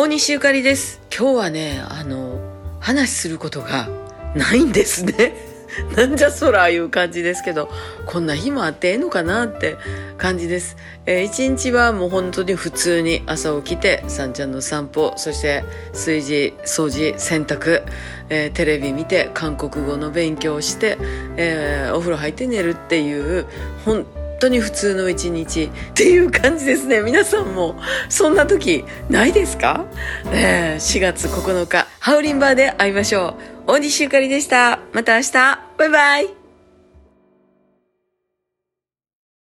大西ゆかりです。今日はねあの話することがないんですね。なんじゃそらいう感じですけどこんな日もあってええのかなって感じです、えー、一日はもう本当に普通に朝起きてさんちゃんの散歩そして炊事掃除洗濯、えー、テレビ見て韓国語の勉強して、えー、お風呂入って寝るっていう本当に普通の一日っていう感じですね。皆さんもそんな時ないですか、えー、4月9日ハウリンバーで会いましょう。大西ゆかりでした。また明日。バイバイ。